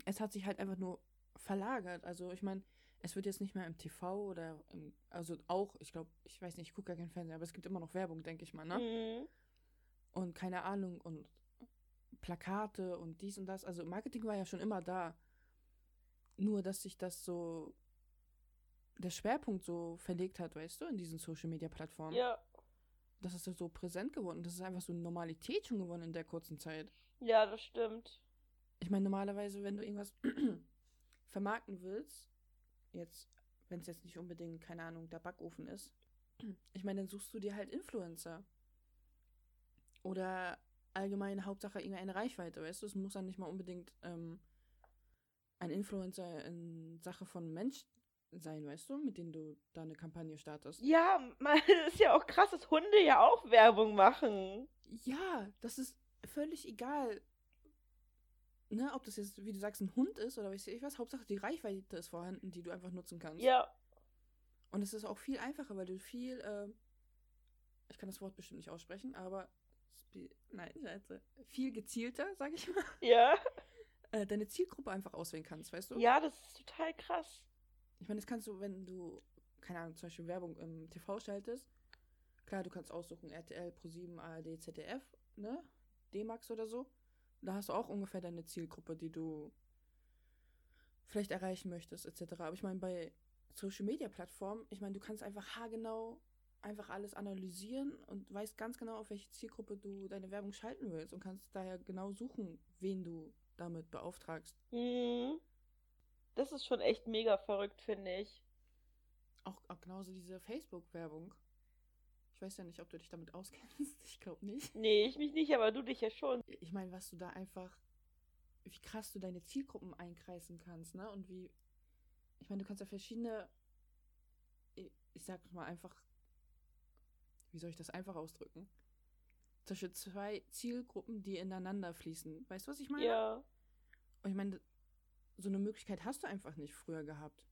Speaker 1: Es hat sich halt einfach nur verlagert. Also ich meine, es wird jetzt nicht mehr im TV oder im, also auch, ich glaube, ich weiß nicht, ich gucke gar keinen Fernsehen, aber es gibt immer noch Werbung, denke ich mal, ne?
Speaker 2: Mhm.
Speaker 1: Und keine Ahnung und Plakate und dies und das. Also Marketing war ja schon immer da. Nur, dass sich das so der Schwerpunkt so verlegt hat, weißt du, in diesen Social Media Plattformen.
Speaker 2: Ja.
Speaker 1: Das ist so präsent geworden. Das ist einfach so eine Normalität schon geworden in der kurzen Zeit.
Speaker 2: Ja, das stimmt.
Speaker 1: Ich meine, normalerweise, wenn du irgendwas [clears throat] vermarkten willst, jetzt, wenn es jetzt nicht unbedingt, keine Ahnung, der Backofen ist, [clears throat] ich meine, dann suchst du dir halt Influencer. Oder allgemein Hauptsache irgendeine Reichweite, weißt du? Es muss dann nicht mal unbedingt ähm, ein Influencer in Sache von Mensch sein, weißt du, mit denen du da eine Kampagne startest.
Speaker 2: Ja, man, [laughs] ist ja auch krass, dass Hunde ja auch Werbung machen.
Speaker 1: Ja, das ist völlig egal. Ne, ob das jetzt, wie du sagst, ein Hund ist oder weiß ich was, Hauptsache die Reichweite ist vorhanden, die du einfach nutzen kannst.
Speaker 2: Ja.
Speaker 1: Und es ist auch viel einfacher, weil du viel, äh, ich kann das Wort bestimmt nicht aussprechen, aber nein, Scheiße, viel gezielter, sag ich mal.
Speaker 2: Ja. [laughs]
Speaker 1: Äh, deine Zielgruppe einfach auswählen kannst, weißt du?
Speaker 2: Ja, das ist total krass.
Speaker 1: Ich meine, das kannst du, wenn du, keine Ahnung, zum Beispiel Werbung im TV schaltest. Klar, du kannst aussuchen RTL, Pro7, ARD, ZDF, ne? D-Max oder so. Da hast du auch ungefähr deine Zielgruppe, die du vielleicht erreichen möchtest, etc. Aber ich meine, bei Social Media Plattformen, ich meine, du kannst einfach haargenau einfach alles analysieren und weißt ganz genau, auf welche Zielgruppe du deine Werbung schalten willst und kannst daher genau suchen, wen du damit beauftragst.
Speaker 2: Mhm. Das ist schon echt mega verrückt, finde ich.
Speaker 1: Auch, auch genauso diese Facebook-Werbung. Ich weiß ja nicht, ob du dich damit auskennst. [laughs] Ich glaube nicht.
Speaker 2: Nee, ich mich nicht, aber du dich ja schon.
Speaker 1: Ich meine, was du da einfach, wie krass du deine Zielgruppen einkreisen kannst, ne? Und wie, ich meine, du kannst ja verschiedene, ich, ich sag mal einfach, wie soll ich das einfach ausdrücken? Zwischen zwei Zielgruppen, die ineinander fließen. Weißt du, was ich meine?
Speaker 2: Ja.
Speaker 1: Und ich meine, so eine Möglichkeit hast du einfach nicht früher gehabt.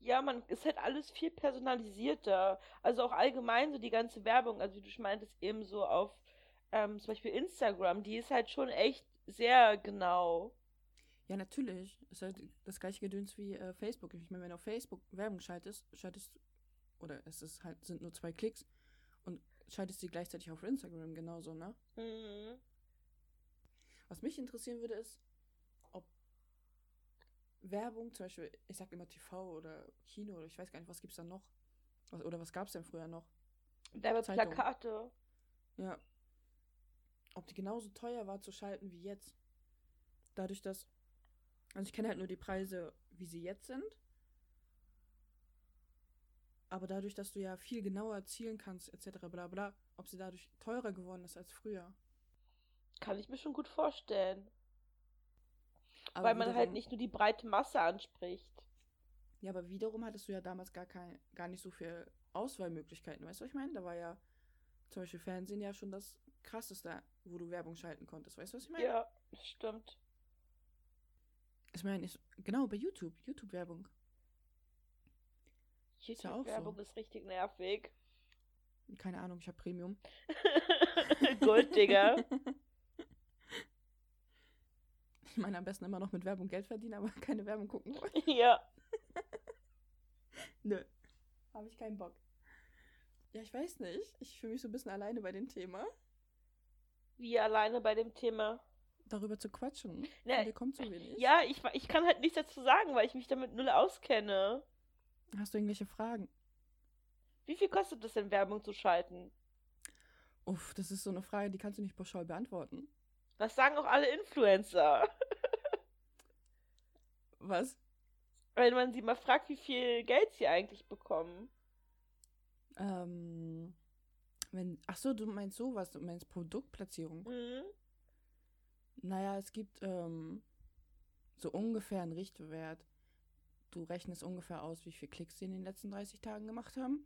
Speaker 2: Ja, man ist halt alles viel personalisierter. Also auch allgemein so die ganze Werbung, also wie du schon meintest, eben so auf ähm, zum Beispiel Instagram, die ist halt schon echt sehr genau.
Speaker 1: Ja, natürlich. Ist halt das gleiche Gedöns wie äh, Facebook. Ich meine, wenn du auf Facebook Werbung schaltest, schaltest oder es ist halt, sind nur zwei Klicks und schaltest sie gleichzeitig auf Instagram genauso, ne?
Speaker 2: Mhm.
Speaker 1: Was mich interessieren würde, ist, ob Werbung, zum Beispiel, ich sag immer TV oder Kino oder ich weiß gar nicht, was gibt's da noch? Was, oder was gab's denn früher noch?
Speaker 2: Werbeplakate.
Speaker 1: Ja. Ob die genauso teuer war zu schalten wie jetzt. Dadurch, dass. Also ich kenne halt nur die Preise, wie sie jetzt sind. Aber dadurch, dass du ja viel genauer zielen kannst, etc., bla bla, ob sie dadurch teurer geworden ist als früher.
Speaker 2: Kann ich mir schon gut vorstellen.
Speaker 1: Aber
Speaker 2: Weil man halt nicht nur die breite Masse anspricht.
Speaker 1: Ja, aber wiederum hattest du ja damals gar, kein, gar nicht so viel Auswahlmöglichkeiten. Weißt du, was ich meine? Da war ja zum Beispiel Fernsehen ja schon das krasseste, wo du Werbung schalten konntest. Weißt du, was ich meine?
Speaker 2: Ja, stimmt.
Speaker 1: Ich meine, ich, genau, bei YouTube, YouTube-Werbung. Ja auch so.
Speaker 2: YouTube-Werbung ist richtig nervig.
Speaker 1: Keine Ahnung, ich habe Premium. [laughs] [laughs]
Speaker 2: Gold, Digga.
Speaker 1: Ich meine, am besten immer noch mit Werbung Geld verdienen, aber [laughs] keine Werbung gucken wollen.
Speaker 2: ja.
Speaker 1: Nö. Habe ich keinen Bock. Ja, ich weiß nicht. Ich fühle mich so ein bisschen alleine bei dem Thema.
Speaker 2: Wie alleine bei dem Thema.
Speaker 1: Darüber zu quatschen. Von dir kommt so wenig.
Speaker 2: Ja, ich, ich kann halt nichts dazu sagen, weil ich mich damit null auskenne.
Speaker 1: Hast du irgendwelche Fragen?
Speaker 2: Wie viel kostet es denn, Werbung zu schalten?
Speaker 1: Uff, das ist so eine Frage, die kannst du nicht pauschal beantworten.
Speaker 2: Das sagen auch alle Influencer. [laughs]
Speaker 1: Was?
Speaker 2: Wenn man sie mal fragt, wie viel Geld sie eigentlich bekommen.
Speaker 1: Ähm, wenn, ach so, du meinst sowas, du meinst Produktplatzierung.
Speaker 2: Mhm.
Speaker 1: Naja, es gibt ähm, so ungefähr einen Richtwert. Du rechnest ungefähr aus, wie viele Klicks sie in den letzten 30 Tagen gemacht haben.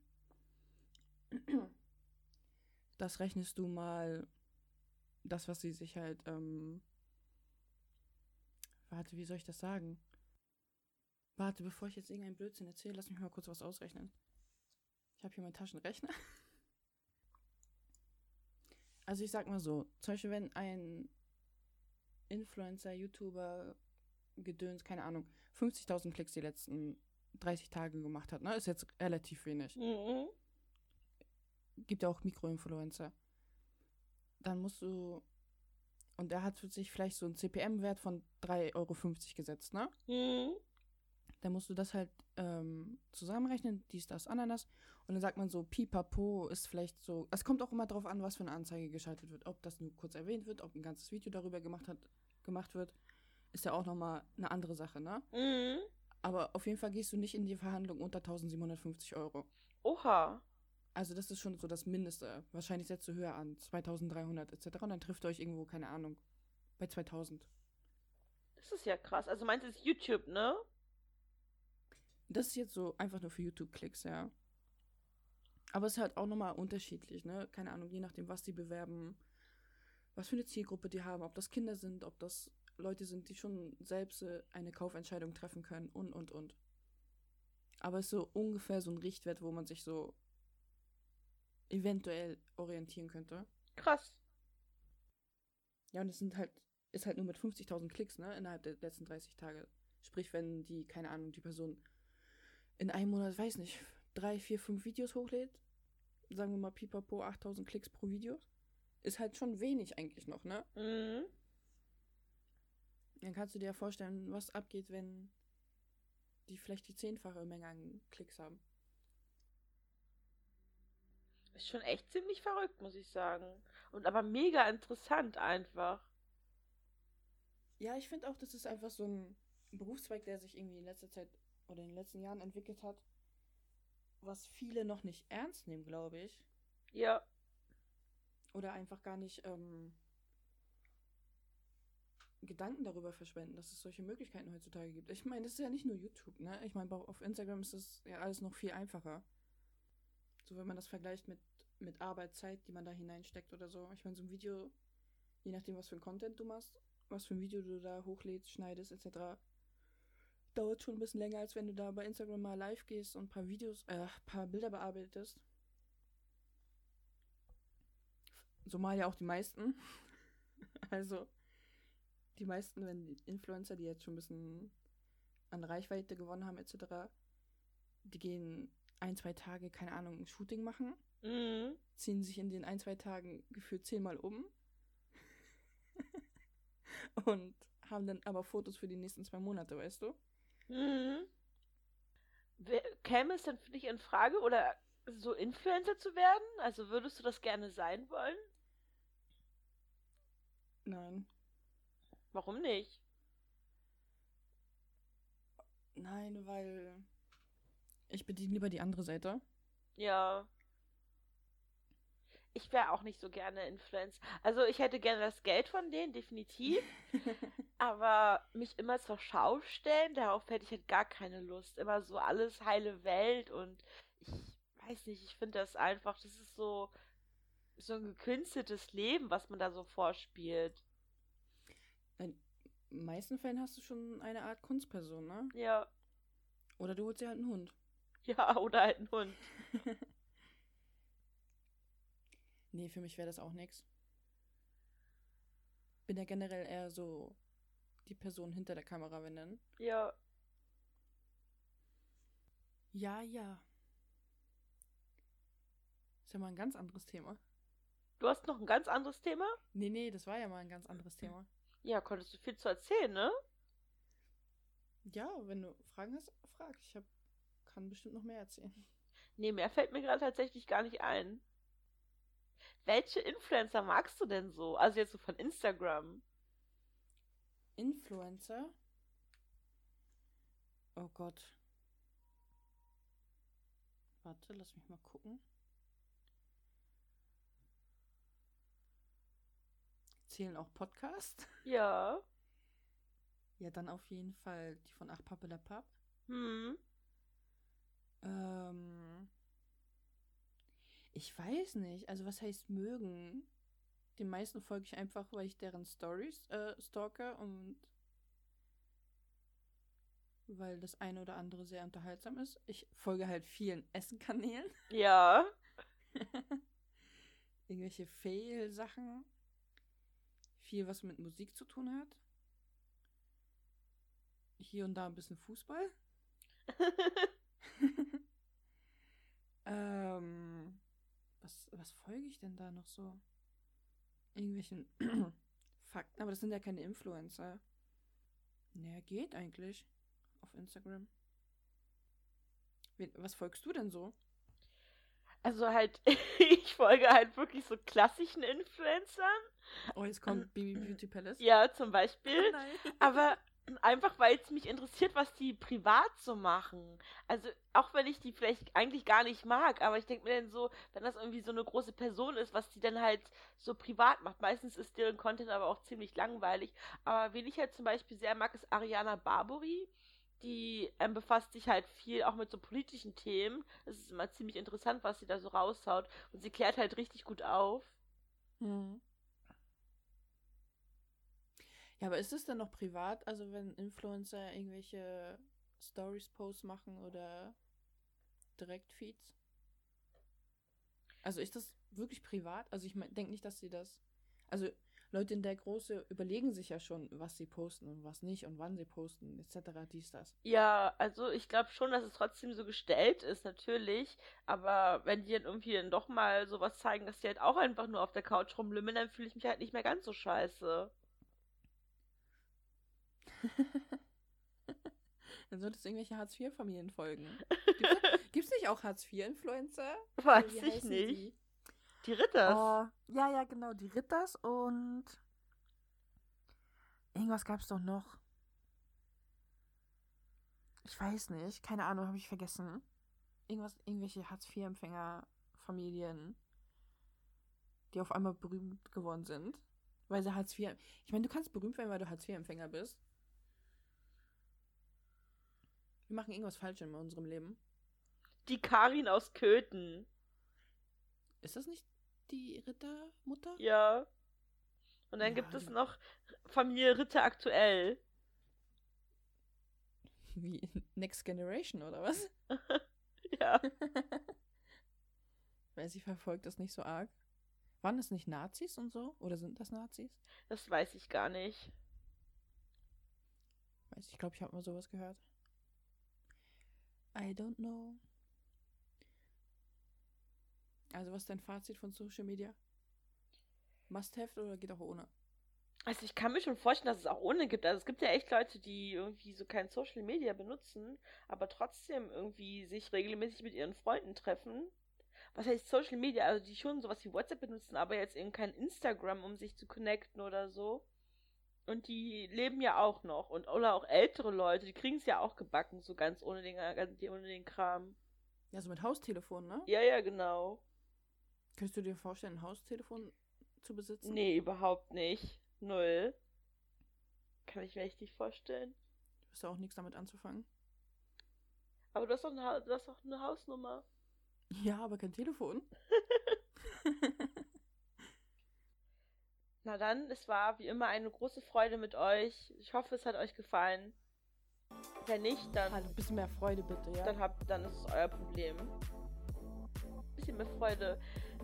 Speaker 1: [clears throat] Das rechnest du mal, das, was sie sich halt, ähm, warte, wie soll ich das sagen? Warte, bevor ich jetzt irgendeinen Blödsinn erzähle, lass mich mal kurz was ausrechnen. Ich habe hier meinen Taschenrechner. [laughs] Also ich sag mal so, zum Beispiel wenn ein Influencer, YouTuber, Gedöns, keine Ahnung, 50.000 Klicks die letzten 30 Tage gemacht hat, ne? Ist jetzt relativ wenig.
Speaker 2: Mhm.
Speaker 1: Gibt ja auch Mikroinfluencer. Dann musst du, und er hat für sich vielleicht so einen CPM-Wert von 3,50 Euro gesetzt, ne?
Speaker 2: Mhm.
Speaker 1: Dann musst du das halt ähm, zusammenrechnen, dies, das, Ananas. Und dann sagt man so, pipapo ist vielleicht so. Es kommt auch immer drauf an, was für eine Anzeige geschaltet wird. Ob das nur kurz erwähnt wird, ob ein ganzes Video darüber gemacht, hat, gemacht wird, ist ja auch nochmal eine andere Sache, ne?
Speaker 2: Mhm.
Speaker 1: Aber auf jeden Fall gehst du nicht in die Verhandlung unter 1750 Euro.
Speaker 2: Oha.
Speaker 1: Also das ist schon so das Mindeste. Wahrscheinlich setzt du höher an, 2300 etc. Und dann trifft ihr euch irgendwo, keine Ahnung, bei 2000.
Speaker 2: Das ist ja krass. Also meinst du, es ist YouTube, ne?
Speaker 1: Das ist jetzt so einfach nur für YouTube-Klicks, ja. Aber es ist halt auch nochmal unterschiedlich, ne? Keine Ahnung, je nachdem, was die bewerben, was für eine Zielgruppe die haben, ob das Kinder sind, ob das Leute sind, die schon selbst äh, eine Kaufentscheidung treffen können und, und, und. Aber es ist so ungefähr so ein Richtwert, wo man sich so eventuell orientieren könnte.
Speaker 2: Krass.
Speaker 1: Ja, und es sind halt, ist halt nur mit 50.000 Klicks, ne, innerhalb der letzten 30 Tage. Sprich, wenn die, keine Ahnung, die Person in einem Monat, weiß nicht, drei, vier, fünf Videos hochlädt, sagen wir mal pipapo 8.000 Klicks pro Video, ist halt schon wenig eigentlich noch, ne?
Speaker 2: Mhm.
Speaker 1: Dann kannst du dir ja vorstellen, was abgeht, wenn die vielleicht die zehnfache Menge an Klicks haben.
Speaker 2: Ist schon echt ziemlich verrückt, muss ich sagen. Und aber mega interessant einfach.
Speaker 1: Ja, ich finde auch, das ist einfach so ein Berufszweig, der sich irgendwie in letzter Zeit oder in den letzten Jahren entwickelt hat, was viele noch nicht ernst nehmen, glaube ich.
Speaker 2: Ja.
Speaker 1: Oder einfach gar nicht ähm, Gedanken darüber verschwenden, dass es solche Möglichkeiten heutzutage gibt. Ich meine, das ist ja nicht nur YouTube, ne? Ich meine, auf Instagram ist das ja alles noch viel einfacher. So, wenn man das vergleicht mit, mit Arbeitszeit, die man da hineinsteckt oder so. Ich meine, so ein Video, je nachdem, was für ein Content du machst, was für ein Video du da hochlädst, schneidest, etc., dauert schon ein bisschen länger, als wenn du da bei Instagram mal live gehst und ein paar Videos, äh, ein paar Bilder bearbeitest. So mal ja auch die meisten. [laughs] also, die meisten, wenn die Influencer, die jetzt schon ein bisschen an Reichweite gewonnen haben, etc., die gehen ein, zwei Tage, keine Ahnung, ein Shooting machen,
Speaker 2: Mhm.
Speaker 1: ziehen sich in den ein, zwei Tagen gefühlt zehnmal um [laughs] und haben dann aber Fotos für die nächsten zwei Monate, weißt du?
Speaker 2: Mhm. Käme es dann für dich in Frage oder so Influencer zu werden? Also würdest du das gerne sein wollen?
Speaker 1: Nein.
Speaker 2: Warum nicht?
Speaker 1: Nein, weil ich bediene lieber die andere Seite.
Speaker 2: Ja. Ich wäre auch nicht so gerne Influencer. Also ich hätte gerne das Geld von denen, definitiv. [laughs] Aber mich immer zur Schau stellen, darauf hätte ich halt gar keine Lust. Immer so alles heile Welt und ich weiß nicht, ich finde das einfach, das ist so, so ein gekünsteltes Leben, was man da so vorspielt.
Speaker 1: In den meisten Fällen hast du schon eine Art Kunstperson, ne?
Speaker 2: Ja.
Speaker 1: Oder du holst dir halt einen Hund. [laughs]
Speaker 2: Ja, oder halt ein Hund. [laughs]
Speaker 1: Nee, für mich wäre das auch nix. Bin ja generell eher so die Person hinter der Kamera, wenn dann.
Speaker 2: Ja.
Speaker 1: Ja, ja. Ist ja mal ein ganz anderes Thema.
Speaker 2: Du hast noch ein ganz anderes Thema?
Speaker 1: Nee, nee, das war ja mal ein ganz anderes Thema. [laughs]
Speaker 2: Ja, konntest du viel zu erzählen, ne?
Speaker 1: Ja, wenn du Fragen hast, frag. Ich hab, kann bestimmt noch mehr erzählen.
Speaker 2: Nee, mehr fällt mir gerade tatsächlich gar nicht ein. Welche Influencer magst du denn so? Also jetzt so von Instagram.
Speaker 1: Influencer? Oh Gott. Warte, lass mich mal gucken. Zählen auch Podcast? [laughs]
Speaker 2: Ja.
Speaker 1: Ja, dann auf jeden Fall die von Ach Pappelapapp.
Speaker 2: Hm.
Speaker 1: Ähm, ich weiß nicht. Also was heißt mögen? Den meisten folge ich einfach, weil ich deren Stories äh, stalke und weil das eine oder andere sehr unterhaltsam ist. Ich folge halt vielen [laughs] Essenkanälen.
Speaker 2: Ja. [laughs]
Speaker 1: Irgendwelche Fail-Sachen. Viel, was mit Musik zu tun hat. Hier und da ein bisschen Fußball. [laughs] ähm, was, was folge ich denn da noch so? Irgendwelchen [clears throat] Fakten, aber das sind ja keine Influencer. Naja, geht eigentlich auf Instagram. Wen, was folgst du denn so?
Speaker 2: Also halt, [laughs] ich folge halt wirklich so klassischen Influencern.
Speaker 1: Oh, jetzt kommt Baby Beauty Palace.
Speaker 2: Ja, zum Beispiel. [laughs]
Speaker 1: Oh.
Speaker 2: Aber einfach, weil es mich interessiert, was die privat so machen. Also, auch wenn ich die vielleicht eigentlich gar nicht mag, aber ich denke mir dann so, wenn das irgendwie so eine große Person ist, was die dann halt so privat macht. Meistens ist deren Content aber auch ziemlich langweilig. Aber wen ich halt zum Beispiel sehr mag, ist Ariana Barbary. Die ähm, befasst sich halt viel auch mit so politischen Themen. Es ist immer ziemlich interessant, was sie da so raushaut. Und sie klärt halt richtig gut auf.
Speaker 1: Hm. Ja, aber ist es denn noch privat? Also wenn Influencer irgendwelche Stories-Posts machen oder Direktfeeds? Also ist das wirklich privat? Also ich denke nicht, dass sie das. Also Leute in der Große überlegen sich ja schon, was sie posten und was nicht und wann sie posten, etc. dies, das.
Speaker 2: Ja, also ich glaube schon, dass es trotzdem so gestellt ist, natürlich. Aber wenn die dann irgendwie dann doch mal sowas zeigen, dass die halt auch einfach nur auf der Couch rumlümmeln, dann fühle ich mich halt nicht mehr ganz so scheiße. [laughs]
Speaker 1: Dann solltest du irgendwelche Hartz-IV-Familien folgen. [laughs] Gibt's, gibt's nicht auch Hartz-IV-Influencer?
Speaker 2: Weiß ich nicht.
Speaker 1: die?
Speaker 2: Die Ritters.
Speaker 1: Oh, ja, ja, genau, die Ritters und irgendwas gab's doch noch. Ich weiß nicht, keine Ahnung, habe ich vergessen. Irgendwas, irgendwelche Hartz-IV-Empfänger-Familien, die auf einmal berühmt geworden sind, weil sie Hartz IV. Ich meine, du kannst berühmt werden, weil du Hartz-IV-Empfänger bist. Wir machen irgendwas falsch in unserem Leben.
Speaker 2: Die Karin aus Köthen.
Speaker 1: Ist das nicht die Rittermutter?
Speaker 2: Ja. Und dann
Speaker 1: Ja,
Speaker 2: gibt es noch Familie Ritter aktuell.
Speaker 1: Wie Next Generation oder was? [laughs]
Speaker 2: Ja. [laughs]
Speaker 1: Weil sie verfolgt das nicht so arg. Waren das nicht Nazis und so? Oder sind das Nazis?
Speaker 2: Das weiß ich gar nicht.
Speaker 1: Weiß ich, glaube, ich habe mal sowas gehört. I don't know. Also, was ist dein Fazit von Social Media? Must have oder geht auch ohne?
Speaker 2: Also ich kann mir schon vorstellen, dass es auch ohne gibt. Also es gibt ja echt Leute, die irgendwie so kein Social Media benutzen, aber trotzdem irgendwie sich regelmäßig mit ihren Freunden treffen. Was heißt Social Media? Also die schon sowas wie WhatsApp benutzen, aber jetzt eben kein Instagram, um sich zu connecten oder so. Und die leben ja auch noch. Und oder auch ältere Leute, die kriegen es ja auch gebacken, so ganz ohne den, ganz ohne den Kram.
Speaker 1: Ja, so mit Haustelefon, ne?
Speaker 2: Ja, ja, genau.
Speaker 1: Könntest du dir vorstellen, ein Haustelefon zu besitzen?
Speaker 2: Nee, überhaupt nicht. Null. Kann ich mir echt nicht vorstellen.
Speaker 1: Du hast auch nichts damit anzufangen.
Speaker 2: Aber du hast doch eine, du hast doch eine Hausnummer.
Speaker 1: Ja, aber kein Telefon. [laughs] [laughs]
Speaker 2: Na dann, es war wie immer eine große Freude mit euch. Ich hoffe, es hat euch gefallen. Wenn nicht, dann.
Speaker 1: Also ein bisschen mehr Freude bitte, ja.
Speaker 2: Dann, habt, dann ist es euer Problem. Ein bisschen mehr Freude.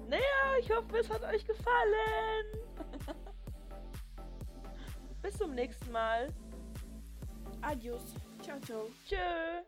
Speaker 2: Naja, ich hoffe, es hat euch gefallen. [laughs] Bis zum nächsten Mal.
Speaker 1: Adios. Ciao, ciao.
Speaker 2: Tschö.